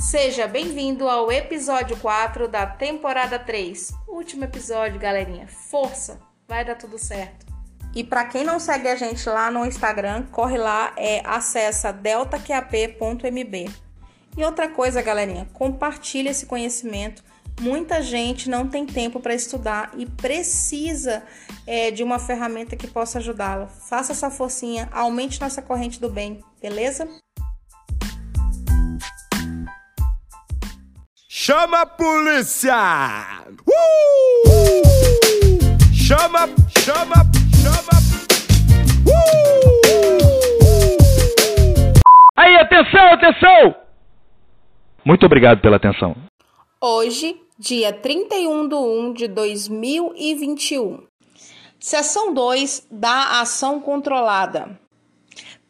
Seja bem-vindo ao episódio 4 da temporada 3. Último episódio, galerinha. Força, vai dar tudo certo. E para quem não segue a gente lá no Instagram, corre lá, é acessa deltaqap.mb. E outra coisa, galerinha, compartilha esse conhecimento. Muita gente não tem tempo para estudar e precisa é, de uma ferramenta que possa ajudá-la. Faça essa forcinha, aumente nossa corrente do bem, beleza? Chama a polícia! Uh! Chama, chama, chama. Uh! Aí, atenção, atenção! Muito obrigado pela atenção. Hoje, dia 31 de 1 de 2021. Seção 2 da ação controlada.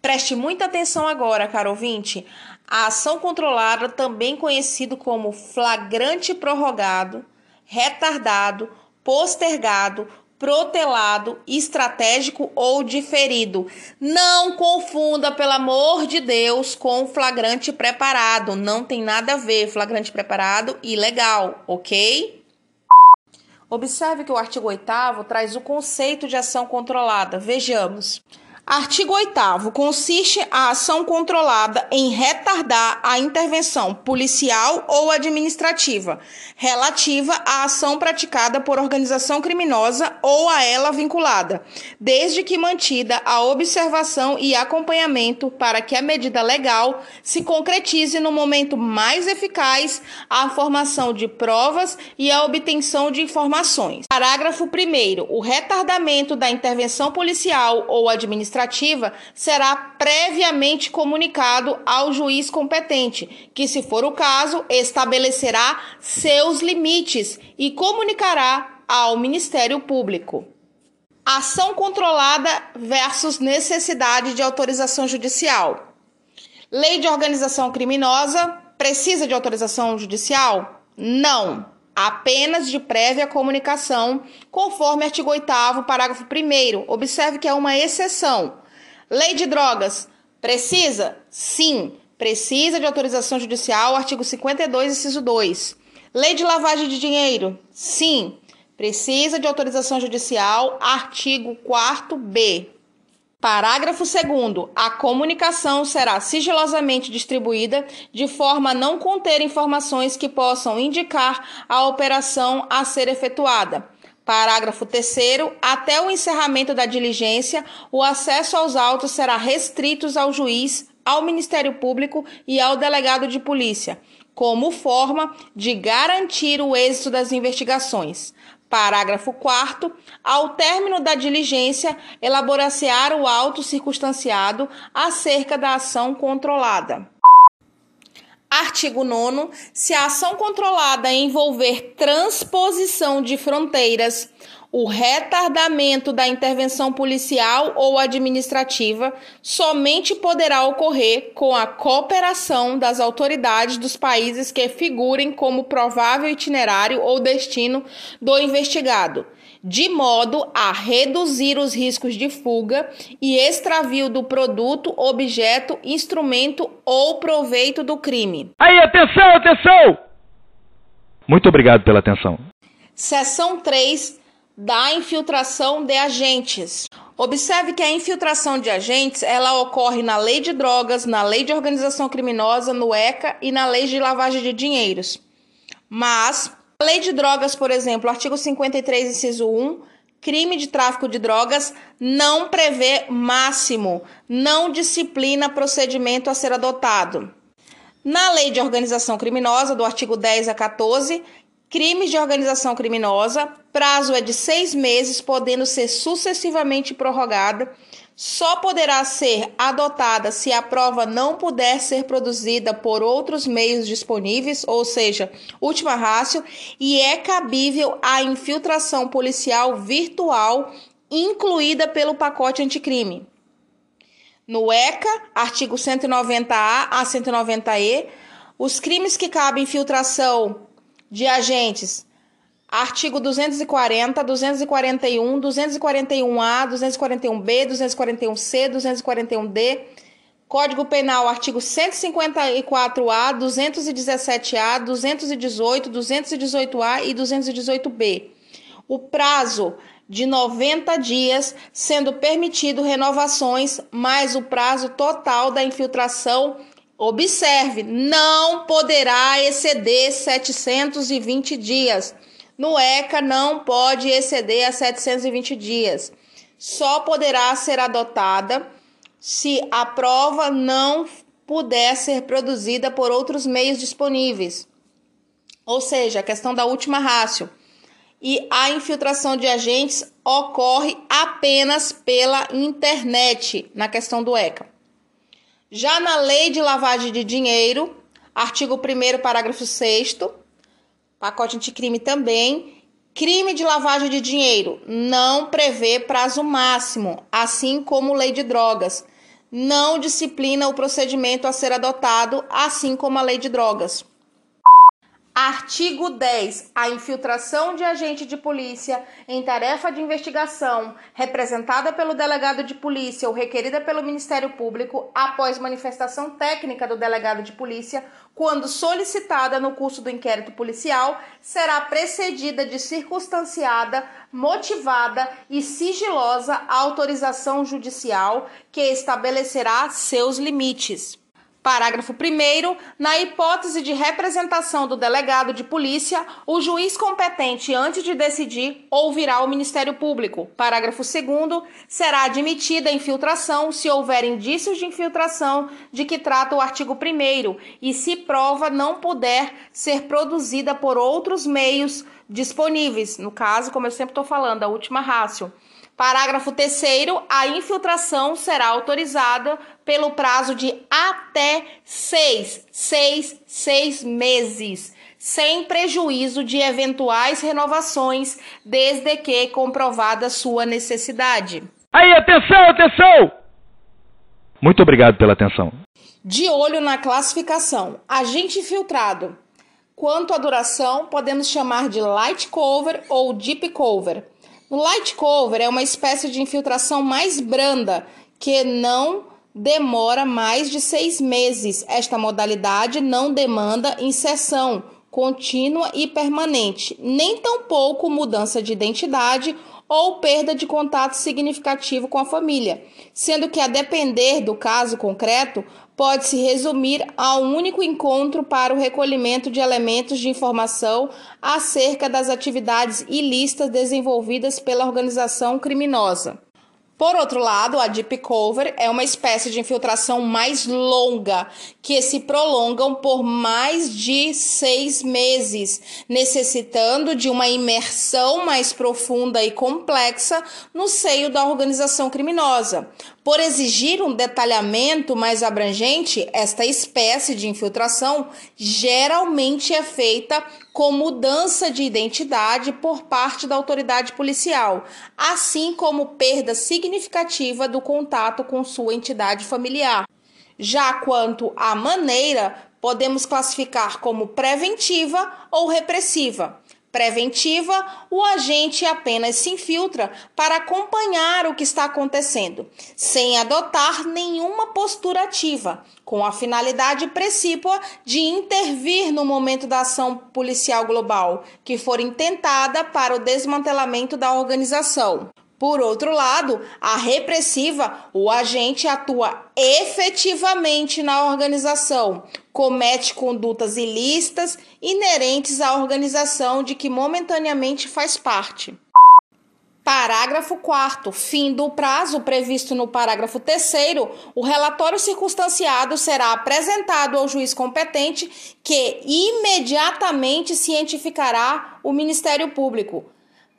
Preste muita atenção agora, caro ouvinte. A ação controlada, também conhecido como flagrante prorrogado, retardado, postergado, protelado, estratégico ou diferido. Não confunda, pelo amor de Deus, com flagrante preparado. Não tem nada a ver flagrante preparado e legal, ok? Observe que o artigo 8 traz o conceito de ação controlada. Vejamos. Artigo 8 consiste a ação controlada em retardar a intervenção policial ou administrativa relativa à ação praticada por organização criminosa ou a ela vinculada, desde que mantida a observação e acompanhamento para que a medida legal se concretize no momento mais eficaz a formação de provas e a obtenção de informações. Parágrafo 1 o retardamento da intervenção policial ou administrativa administrativa será previamente comunicado ao juiz competente, que, se for o caso, estabelecerá seus limites e comunicará ao Ministério Público. Ação controlada versus necessidade de autorização judicial. Lei de organização criminosa precisa de autorização judicial? Não apenas de prévia comunicação, conforme artigo 8 parágrafo 1 Observe que é uma exceção. Lei de drogas, precisa? Sim, precisa de autorização judicial, artigo 52, inciso 2. Lei de lavagem de dinheiro, sim, precisa de autorização judicial, artigo 4b. Parágrafo 2. A comunicação será sigilosamente distribuída de forma a não conter informações que possam indicar a operação a ser efetuada. Parágrafo 3. Até o encerramento da diligência, o acesso aos autos será restrito ao juiz, ao Ministério Público e ao delegado de polícia, como forma de garantir o êxito das investigações. Parágrafo 4 Ao término da diligência, elaborar-se-á o auto circunstanciado acerca da ação controlada. Artigo 9 Se a ação controlada envolver transposição de fronteiras, o retardamento da intervenção policial ou administrativa somente poderá ocorrer com a cooperação das autoridades dos países que figurem como provável itinerário ou destino do investigado, de modo a reduzir os riscos de fuga e extravio do produto, objeto, instrumento ou proveito do crime. Aí, atenção, atenção! Muito obrigado pela atenção. Seção 3 da infiltração de agentes. Observe que a infiltração de agentes ela ocorre na lei de drogas, na lei de organização criminosa, no ECA e na lei de lavagem de dinheiros. Mas a lei de drogas, por exemplo, artigo 53, inciso 1, crime de tráfico de drogas não prevê máximo, não disciplina procedimento a ser adotado. Na lei de organização criminosa, do artigo 10 a 14, Crimes de organização criminosa, prazo é de seis meses, podendo ser sucessivamente prorrogada. Só poderá ser adotada se a prova não puder ser produzida por outros meios disponíveis, ou seja, última rácio, e é cabível a infiltração policial virtual incluída pelo pacote anticrime. No ECA, artigo 190A a 190E, os crimes que cabem infiltração de agentes. Artigo 240, 241, 241A, 241B, 241C, 241D, Código Penal, artigo 154-A, 217-A, 218, 218-A e 218-B. O prazo de 90 dias, sendo permitido renovações, mais o prazo total da infiltração, observe, não poderá exceder 720 dias. No ECA não pode exceder a 720 dias. Só poderá ser adotada se a prova não puder ser produzida por outros meios disponíveis. Ou seja, a questão da última rácio. E a infiltração de agentes ocorre apenas pela internet, na questão do ECA. Já na Lei de Lavagem de Dinheiro, artigo 1, parágrafo 6, pacote anticrime também, Crime de lavagem de dinheiro não prevê prazo máximo, assim como lei de drogas. Não disciplina o procedimento a ser adotado, assim como a lei de drogas. Artigo 10. A infiltração de agente de polícia em tarefa de investigação, representada pelo delegado de polícia ou requerida pelo Ministério Público após manifestação técnica do delegado de polícia, quando solicitada no curso do inquérito policial, será precedida de circunstanciada, motivada e sigilosa autorização judicial que estabelecerá seus limites. Parágrafo 1. Na hipótese de representação do delegado de polícia, o juiz competente, antes de decidir, ouvirá o Ministério Público. Parágrafo 2. Será admitida a infiltração se houver indícios de infiltração de que trata o artigo 1 e se prova não puder ser produzida por outros meios disponíveis. No caso, como eu sempre estou falando, a última rácio. Parágrafo 3. A infiltração será autorizada pelo prazo de até seis, seis, seis meses, sem prejuízo de eventuais renovações, desde que comprovada sua necessidade. Aí, atenção, atenção! Muito obrigado pela atenção. De olho na classificação. Agente infiltrado. Quanto à duração, podemos chamar de light cover ou deep cover. O light cover é uma espécie de infiltração mais branda que não demora mais de seis meses. Esta modalidade não demanda inserção contínua e permanente, nem tampouco mudança de identidade ou perda de contato significativo com a família, sendo que, a depender do caso concreto, pode se resumir a um único encontro para o recolhimento de elementos de informação acerca das atividades ilícitas desenvolvidas pela organização criminosa. Por outro lado, a deep cover é uma espécie de infiltração mais longa, que se prolongam por mais de seis meses, necessitando de uma imersão mais profunda e complexa no seio da organização criminosa. Por exigir um detalhamento mais abrangente, esta espécie de infiltração geralmente é feita com mudança de identidade por parte da autoridade policial, assim como perda significativa do contato com sua entidade familiar. Já quanto à maneira, podemos classificar como preventiva ou repressiva preventiva, o agente apenas se infiltra para acompanhar o que está acontecendo, sem adotar nenhuma postura ativa, com a finalidade precípua de intervir no momento da ação policial global que for intentada para o desmantelamento da organização. Por outro lado, a repressiva, o agente atua efetivamente na organização, comete condutas ilícitas inerentes à organização de que momentaneamente faz parte. Parágrafo 4. Fim do prazo previsto no parágrafo 3, o relatório circunstanciado será apresentado ao juiz competente, que imediatamente cientificará o Ministério Público.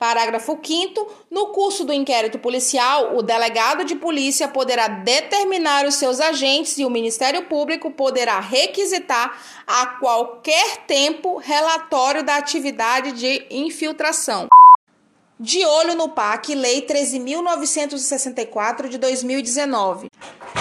Parágrafo 5. No curso do inquérito policial, o delegado de polícia poderá determinar os seus agentes e o Ministério Público poderá requisitar a qualquer tempo relatório da atividade de infiltração. De olho no PAC, Lei 13.964 de 2019.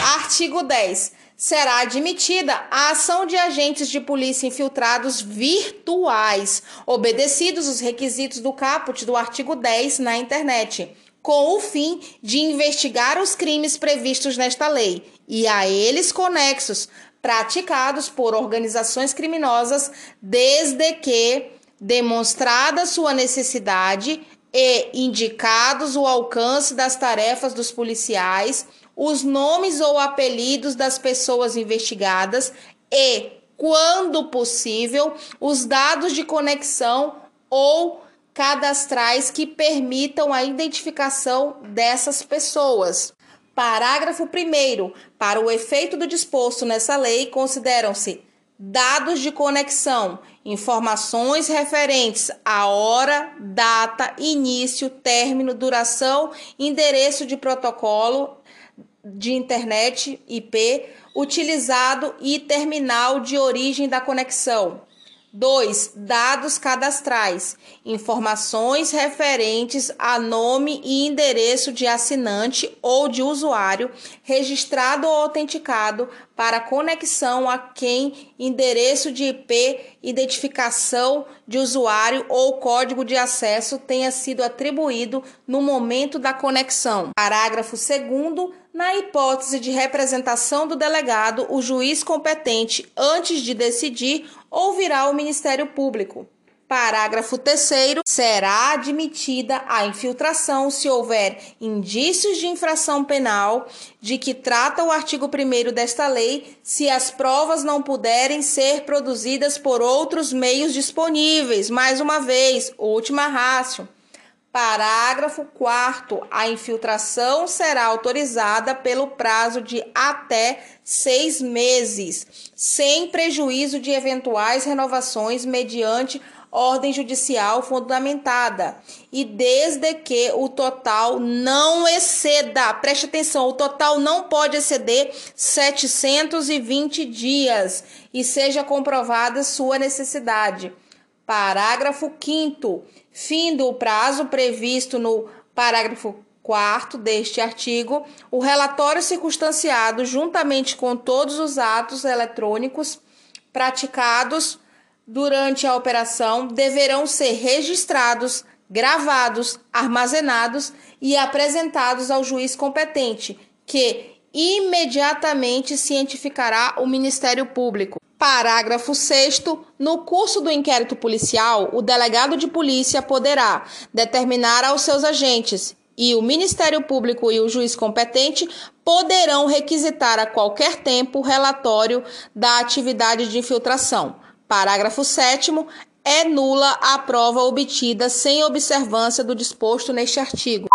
Artigo 10 será admitida a ação de agentes de polícia infiltrados virtuais, obedecidos os requisitos do caput do artigo 10 na internet, com o fim de investigar os crimes previstos nesta lei e a eles conexos praticados por organizações criminosas, desde que demonstrada sua necessidade e indicados o alcance das tarefas dos policiais, os nomes ou apelidos das pessoas investigadas e, quando possível, os dados de conexão ou cadastrais que permitam a identificação dessas pessoas. Parágrafo 1. Para o efeito do disposto nessa lei, consideram-se dados de conexão, informações referentes à hora, data, início, término, duração, endereço de protocolo de internet IP utilizado e terminal de origem da conexão. 2. Dados cadastrais. Informações referentes a nome e endereço de assinante ou de usuário registrado ou autenticado para conexão a quem endereço de IP, identificação de usuário ou código de acesso tenha sido atribuído no momento da conexão. Parágrafo 2 na hipótese de representação do delegado, o juiz competente, antes de decidir, ouvirá o Ministério Público. Parágrafo 3. Será admitida a infiltração se houver indícios de infração penal de que trata o artigo 1 desta lei, se as provas não puderem ser produzidas por outros meios disponíveis. Mais uma vez, última rácio. Parágrafo 4. A infiltração será autorizada pelo prazo de até seis meses, sem prejuízo de eventuais renovações mediante ordem judicial fundamentada e desde que o total não exceda, preste atenção, o total não pode exceder 720 dias e seja comprovada sua necessidade. Parágrafo 5 Findo o prazo previsto no parágrafo 4 deste artigo, o relatório circunstanciado, juntamente com todos os atos eletrônicos praticados durante a operação, deverão ser registrados, gravados, armazenados e apresentados ao juiz competente, que imediatamente cientificará o Ministério Público. Parágrafo 6. No curso do inquérito policial, o delegado de polícia poderá determinar aos seus agentes e o Ministério Público e o juiz competente poderão requisitar a qualquer tempo relatório da atividade de infiltração. Parágrafo 7. É nula a prova obtida sem observância do disposto neste artigo.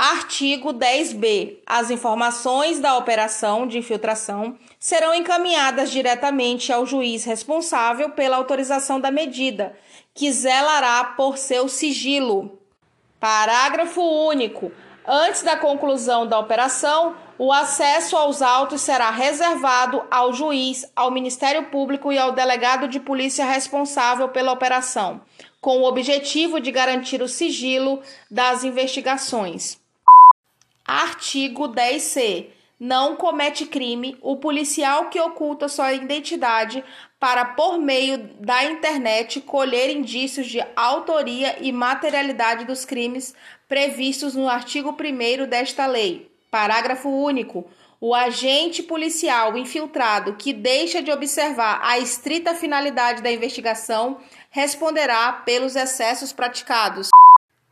Artigo 10b. As informações da operação de infiltração serão encaminhadas diretamente ao juiz responsável pela autorização da medida, que zelará por seu sigilo. Parágrafo único. Antes da conclusão da operação, o acesso aos autos será reservado ao juiz, ao Ministério Público e ao delegado de polícia responsável pela operação, com o objetivo de garantir o sigilo das investigações. Artigo 10c. Não comete crime o policial que oculta sua identidade para, por meio da internet, colher indícios de autoria e materialidade dos crimes previstos no artigo 1 desta lei. Parágrafo único. O agente policial infiltrado que deixa de observar a estrita finalidade da investigação responderá pelos excessos praticados.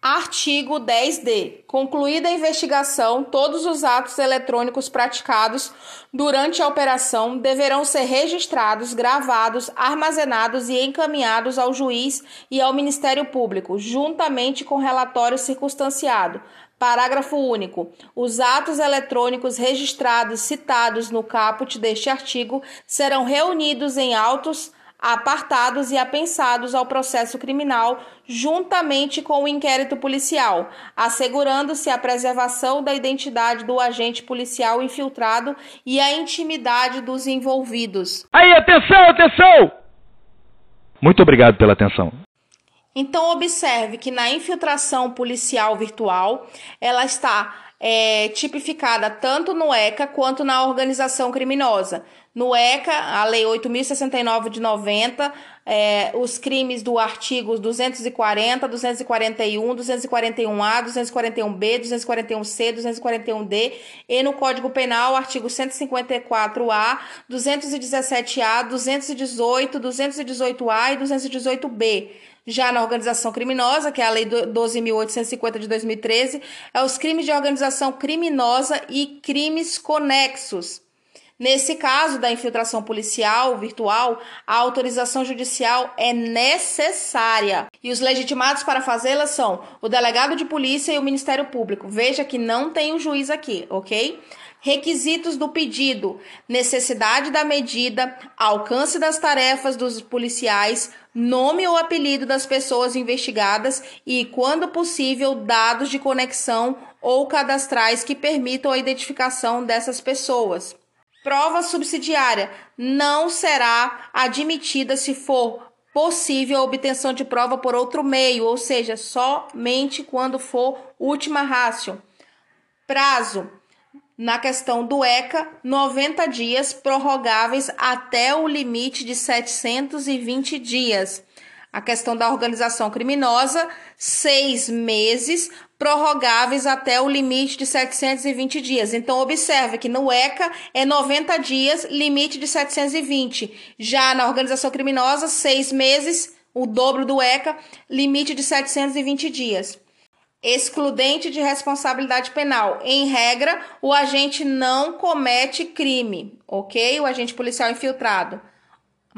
Artigo 10D. Concluída a investigação, todos os atos eletrônicos praticados durante a operação deverão ser registrados, gravados, armazenados e encaminhados ao juiz e ao Ministério Público, juntamente com relatório circunstanciado. Parágrafo único. Os atos eletrônicos registrados citados no caput deste artigo serão reunidos em autos apartados e apensados ao processo criminal, juntamente com o inquérito policial, assegurando-se a preservação da identidade do agente policial infiltrado e a intimidade dos envolvidos. Aí, atenção, atenção! Muito obrigado pela atenção. Então observe que na infiltração policial virtual, ela está é, tipificada tanto no ECA quanto na organização criminosa. No ECA, a Lei 8.069 de 90, é, os crimes do artigo 240, 241, 241A, 241B, 241C, 241D e no Código Penal, artigo 154A, 217A, 218, 218A e 218B. Já na organização criminosa, que é a Lei 12.850 de 2013, é os crimes de organização criminosa e crimes conexos. Nesse caso da infiltração policial virtual, a autorização judicial é necessária e os legitimados para fazê-la são o delegado de polícia e o Ministério Público. Veja que não tem o juiz aqui, ok? Requisitos do pedido: necessidade da medida, alcance das tarefas dos policiais, nome ou apelido das pessoas investigadas e, quando possível, dados de conexão ou cadastrais que permitam a identificação dessas pessoas. Prova subsidiária não será admitida se for possível a obtenção de prova por outro meio, ou seja, somente quando for última rácio. Prazo na questão do ECA, 90 dias prorrogáveis até o limite de 720 dias. A questão da organização criminosa, seis meses prorrogáveis até o limite de 720 dias. Então, observe que no ECA é 90 dias, limite de 720. Já na organização criminosa, seis meses, o dobro do ECA, limite de 720 dias. Excludente de responsabilidade penal. Em regra, o agente não comete crime, ok? O agente policial infiltrado.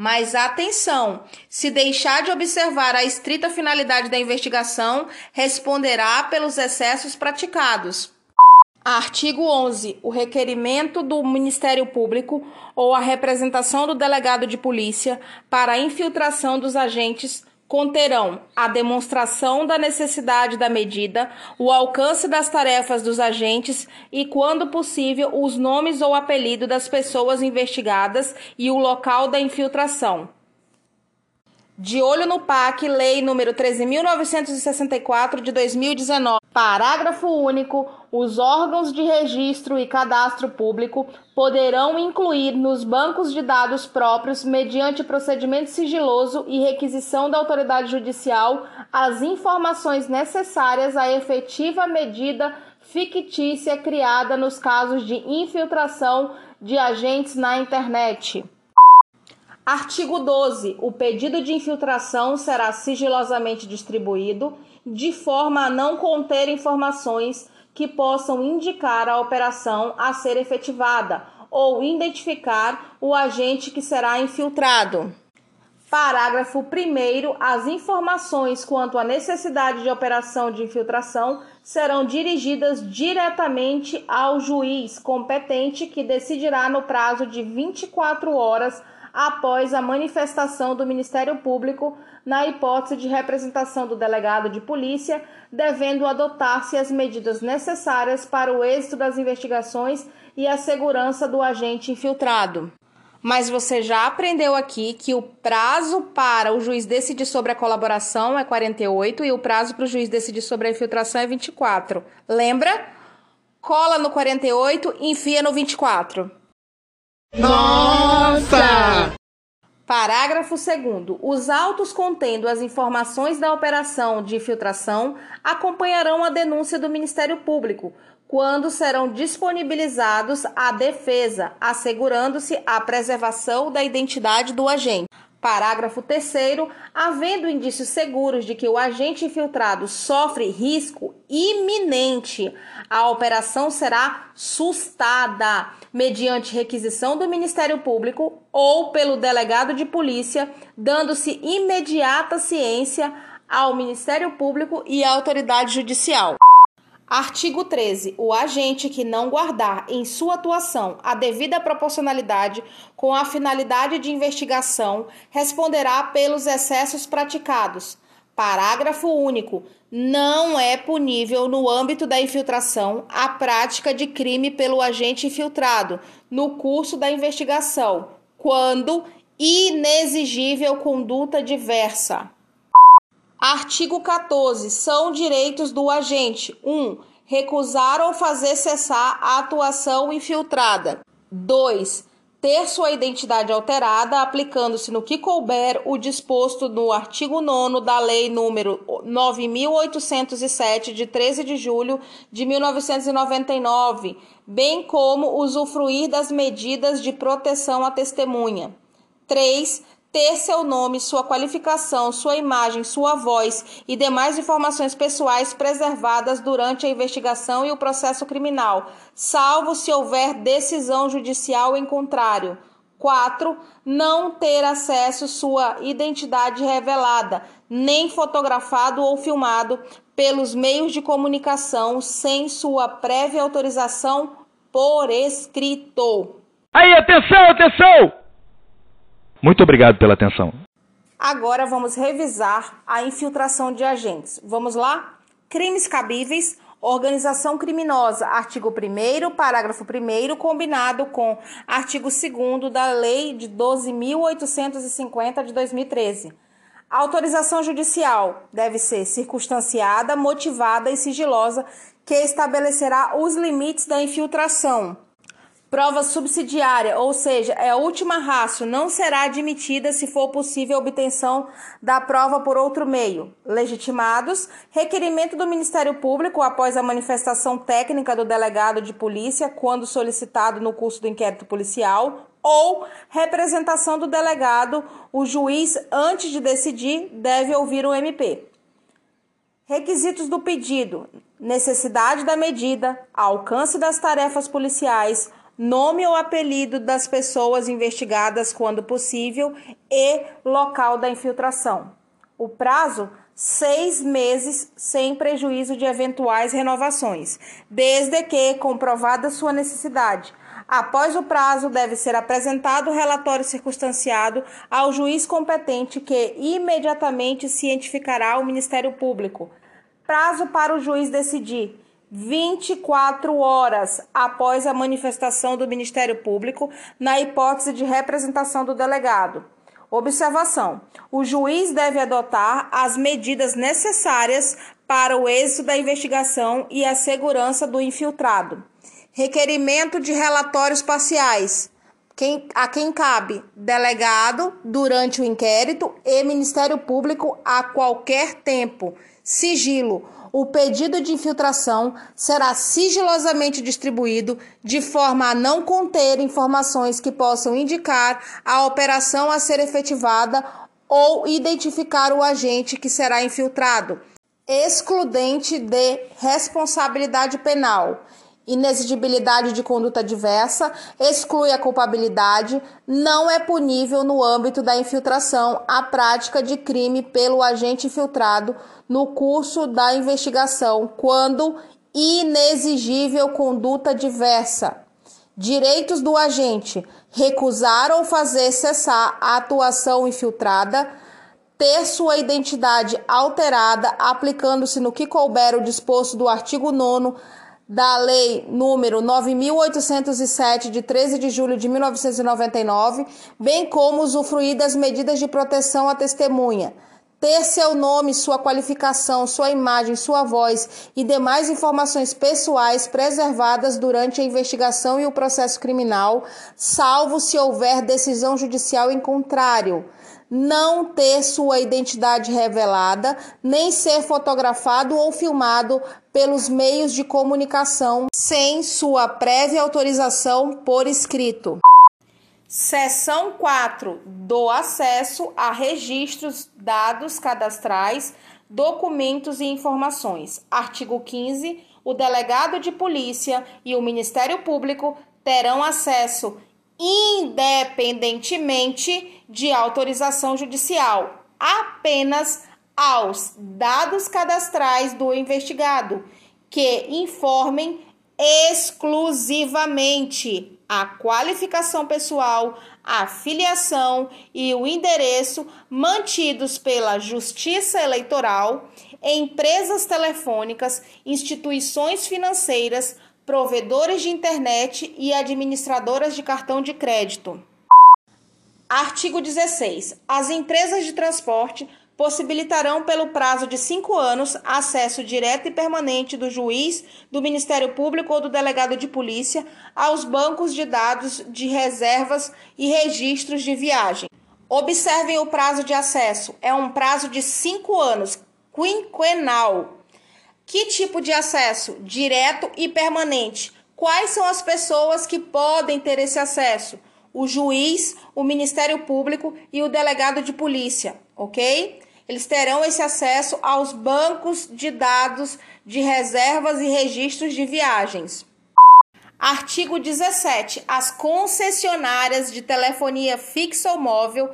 Mas atenção, se deixar de observar a estrita finalidade da investigação, responderá pelos excessos praticados. Artigo 11. O requerimento do Ministério Público ou a representação do delegado de polícia para a infiltração dos agentes conterão a demonstração da necessidade da medida, o alcance das tarefas dos agentes e, quando possível, os nomes ou apelido das pessoas investigadas e o local da infiltração. De olho no PAC, Lei número 13.964 de 2019. Parágrafo único. Os órgãos de registro e cadastro público poderão incluir nos bancos de dados próprios, mediante procedimento sigiloso e requisição da autoridade judicial, as informações necessárias à efetiva medida fictícia criada nos casos de infiltração de agentes na internet. Artigo 12. O pedido de infiltração será sigilosamente distribuído de forma a não conter informações que possam indicar a operação a ser efetivada ou identificar o agente que será infiltrado. Parágrafo 1. As informações quanto à necessidade de operação de infiltração serão dirigidas diretamente ao juiz competente que decidirá no prazo de 24 horas após a manifestação do Ministério Público na hipótese de representação do delegado de polícia, devendo adotar-se as medidas necessárias para o êxito das investigações e a segurança do agente infiltrado. Mas você já aprendeu aqui que o prazo para o juiz decidir sobre a colaboração é 48 e o prazo para o juiz decidir sobre a infiltração é 24. Lembra? Cola no 48, enfia no 24. Nossa! Parágrafo 2. Os autos contendo as informações da operação de infiltração acompanharão a denúncia do Ministério Público, quando serão disponibilizados à defesa, assegurando-se a preservação da identidade do agente. Parágrafo 3. Havendo indícios seguros de que o agente infiltrado sofre risco iminente, a operação será sustada mediante requisição do Ministério Público ou pelo delegado de polícia, dando-se imediata ciência ao Ministério Público e à autoridade judicial. Artigo 13. O agente que não guardar em sua atuação a devida proporcionalidade com a finalidade de investigação responderá pelos excessos praticados. Parágrafo único. Não é punível no âmbito da infiltração a prática de crime pelo agente infiltrado no curso da investigação, quando inexigível conduta diversa. Artigo 14. São direitos do agente: 1. Um, recusar ou fazer cessar a atuação infiltrada. 2 ter sua identidade alterada, aplicando-se no que couber o disposto no artigo 9 da Lei número 9807 de 13 de julho de 1999, bem como usufruir das medidas de proteção à testemunha. 3 ter seu nome, sua qualificação, sua imagem, sua voz e demais informações pessoais preservadas durante a investigação e o processo criminal, salvo se houver decisão judicial em contrário. 4. Não ter acesso sua identidade revelada, nem fotografado ou filmado pelos meios de comunicação sem sua prévia autorização por escrito. Aí, atenção, atenção! Muito obrigado pela atenção. Agora vamos revisar a infiltração de agentes. Vamos lá? Crimes cabíveis, organização criminosa, artigo 1 parágrafo 1 combinado com artigo 2 da Lei de 12.850 de 2013. A autorização judicial deve ser circunstanciada, motivada e sigilosa, que estabelecerá os limites da infiltração Prova subsidiária, ou seja, é a última rácio, não será admitida se for possível a obtenção da prova por outro meio. Legitimados, requerimento do Ministério Público após a manifestação técnica do delegado de polícia, quando solicitado no curso do inquérito policial, ou representação do delegado, o juiz, antes de decidir, deve ouvir o MP. Requisitos do pedido: necessidade da medida, alcance das tarefas policiais, nome ou apelido das pessoas investigadas quando possível e local da infiltração. O prazo, seis meses sem prejuízo de eventuais renovações, desde que comprovada sua necessidade. Após o prazo, deve ser apresentado o relatório circunstanciado ao juiz competente, que imediatamente cientificará o Ministério Público. Prazo para o juiz decidir 24 horas após a manifestação do Ministério Público, na hipótese de representação do delegado. Observação: o juiz deve adotar as medidas necessárias para o êxito da investigação e a segurança do infiltrado. Requerimento de relatórios parciais. Quem, a quem cabe delegado durante o inquérito e Ministério Público a qualquer tempo. Sigilo o pedido de infiltração será sigilosamente distribuído de forma a não conter informações que possam indicar a operação a ser efetivada ou identificar o agente que será infiltrado, excludente de responsabilidade penal inexigibilidade de conduta diversa, exclui a culpabilidade, não é punível no âmbito da infiltração a prática de crime pelo agente infiltrado no curso da investigação, quando inexigível conduta diversa. Direitos do agente: recusar ou fazer cessar a atuação infiltrada, ter sua identidade alterada, aplicando-se no que couber o disposto do artigo 9 da Lei número 9807 de 13 de julho de 1999, bem como usufruir das medidas de proteção à testemunha, ter seu nome, sua qualificação, sua imagem, sua voz e demais informações pessoais preservadas durante a investigação e o processo criminal, salvo se houver decisão judicial em contrário não ter sua identidade revelada, nem ser fotografado ou filmado pelos meios de comunicação sem sua prévia autorização por escrito. Seção 4 do acesso a registros, dados cadastrais, documentos e informações. Artigo 15. O delegado de polícia e o Ministério Público terão acesso independentemente de autorização judicial, apenas aos dados cadastrais do investigado, que informem exclusivamente a qualificação pessoal, a filiação e o endereço mantidos pela Justiça Eleitoral, empresas telefônicas, instituições financeiras, provedores de internet e administradoras de cartão de crédito. Artigo 16. As empresas de transporte possibilitarão, pelo prazo de cinco anos, acesso direto e permanente do juiz, do Ministério Público ou do delegado de polícia aos bancos de dados de reservas e registros de viagem. Observem o prazo de acesso: é um prazo de cinco anos, quinquenal. Que tipo de acesso? Direto e permanente. Quais são as pessoas que podem ter esse acesso? O juiz, o Ministério Público e o delegado de polícia, ok? Eles terão esse acesso aos bancos de dados de reservas e registros de viagens. Artigo 17. As concessionárias de telefonia fixa ou móvel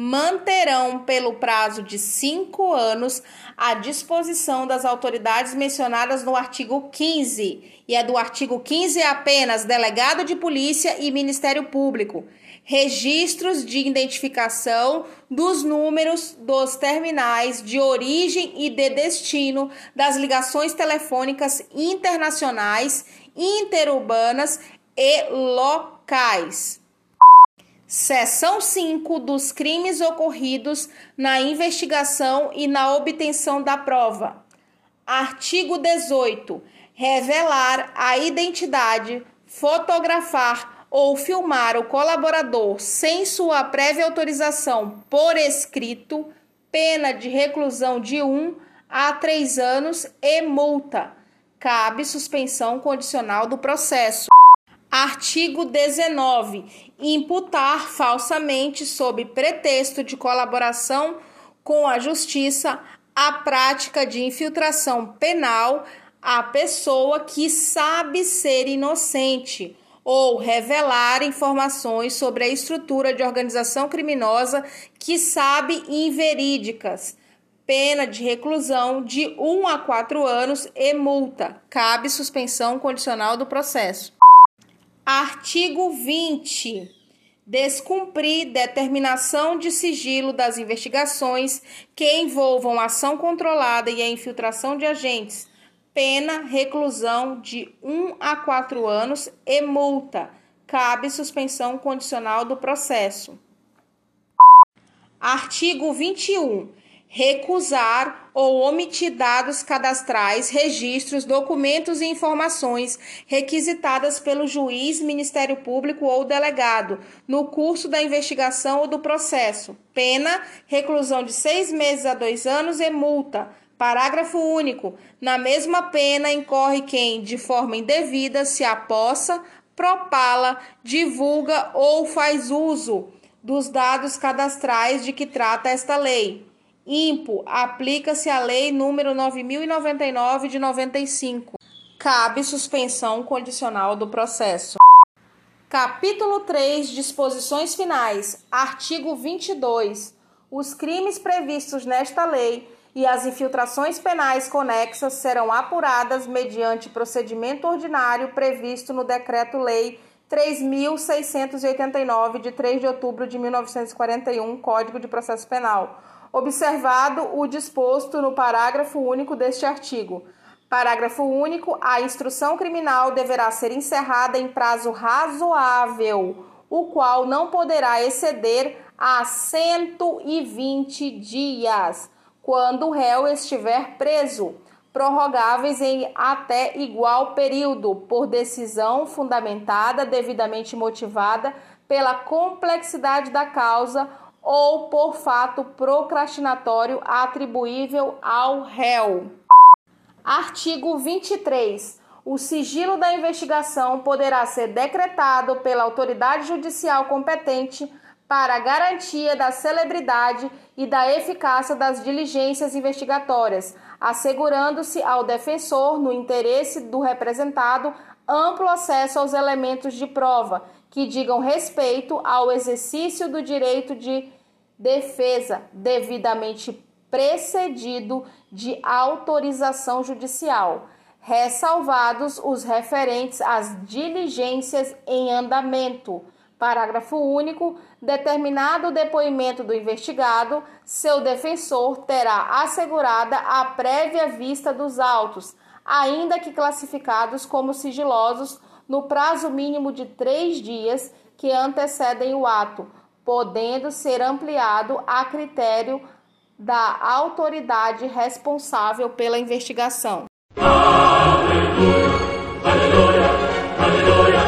manterão, pelo prazo de cinco anos, a disposição das autoridades mencionadas no artigo 15. E é do artigo 15 apenas delegado de polícia e Ministério Público. Registros de identificação dos números dos terminais de origem e de destino das ligações telefônicas internacionais, interurbanas e locais. Seção 5 dos crimes ocorridos na investigação e na obtenção da prova. Artigo 18. Revelar a identidade, fotografar ou filmar o colaborador sem sua prévia autorização por escrito, pena de reclusão de 1 um a 3 anos e multa. Cabe suspensão condicional do processo. Artigo 19. Imputar falsamente, sob pretexto de colaboração com a Justiça, a prática de infiltração penal à pessoa que sabe ser inocente ou revelar informações sobre a estrutura de organização criminosa que sabe inverídicas. Pena de reclusão de 1 a 4 anos e multa. Cabe suspensão condicional do processo. Artigo 20. Descumprir determinação de sigilo das investigações que envolvam ação controlada e a infiltração de agentes. Pena, reclusão de 1 a 4 anos e multa. Cabe suspensão condicional do processo. Artigo 21 recusar ou omitir dados cadastrais, registros, documentos e informações requisitadas pelo juiz, Ministério Público ou delegado no curso da investigação ou do processo. Pena, reclusão de seis meses a dois anos e multa. Parágrafo único. Na mesma pena incorre quem, de forma indevida, se apossa, propala, divulga ou faz uso dos dados cadastrais de que trata esta lei. Impo, aplica-se a Lei número 9099 de 95. Cabe suspensão condicional do processo. Capítulo 3, disposições finais. Artigo 22. Os crimes previstos nesta lei e as infiltrações penais conexas serão apuradas mediante procedimento ordinário previsto no Decreto-Lei 3689 de 3 de outubro de 1941, Código de Processo Penal observado o disposto no parágrafo único deste artigo. Parágrafo único. A instrução criminal deverá ser encerrada em prazo razoável, o qual não poderá exceder a 120 dias, quando o réu estiver preso, prorrogáveis em até igual período, por decisão fundamentada, devidamente motivada pela complexidade da causa ou por fato procrastinatório atribuível ao réu. Artigo 23. O sigilo da investigação poderá ser decretado pela autoridade judicial competente para garantia da celebridade e da eficácia das diligências investigatórias, assegurando-se ao defensor, no interesse do representado, amplo acesso aos elementos de prova que digam respeito ao exercício do direito de defesa devidamente precedido de autorização judicial, ressalvados os referentes às diligências em andamento. Parágrafo único. Determinado o depoimento do investigado, seu defensor terá assegurada a prévia vista dos autos, ainda que classificados como sigilosos, no prazo mínimo de três dias que antecedem o ato, podendo ser ampliado a critério da autoridade responsável pela investigação. Aleluia, aleluia, aleluia.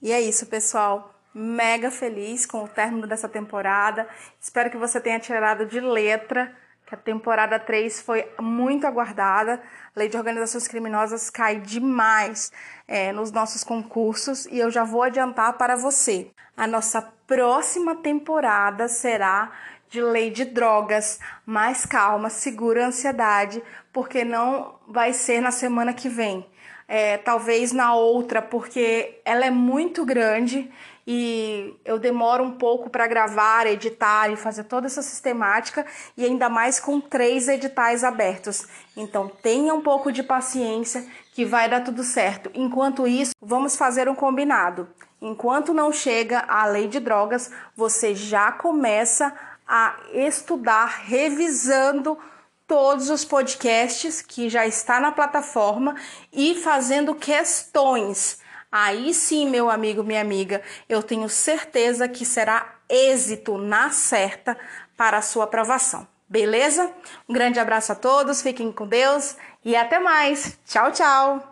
E é isso, pessoal. Mega feliz com o término dessa temporada. Espero que você tenha tirado de letra que a temporada 3 foi muito aguardada. A lei de organizações criminosas cai demais é, nos nossos concursos e eu já vou adiantar para você. A nossa próxima temporada será de lei de drogas. Mais calma, segura a ansiedade, porque não vai ser na semana que vem. É, talvez na outra, porque ela é muito grande e eu demoro um pouco para gravar, editar e fazer toda essa sistemática e ainda mais com três editais abertos. Então tenha um pouco de paciência que vai dar tudo certo. Enquanto isso, vamos fazer um combinado. Enquanto não chega a lei de drogas, você já começa a estudar, revisando todos os podcasts que já está na plataforma e fazendo questões. Aí sim, meu amigo, minha amiga, eu tenho certeza que será êxito na certa para a sua aprovação. Beleza? Um grande abraço a todos, fiquem com Deus e até mais. Tchau, tchau.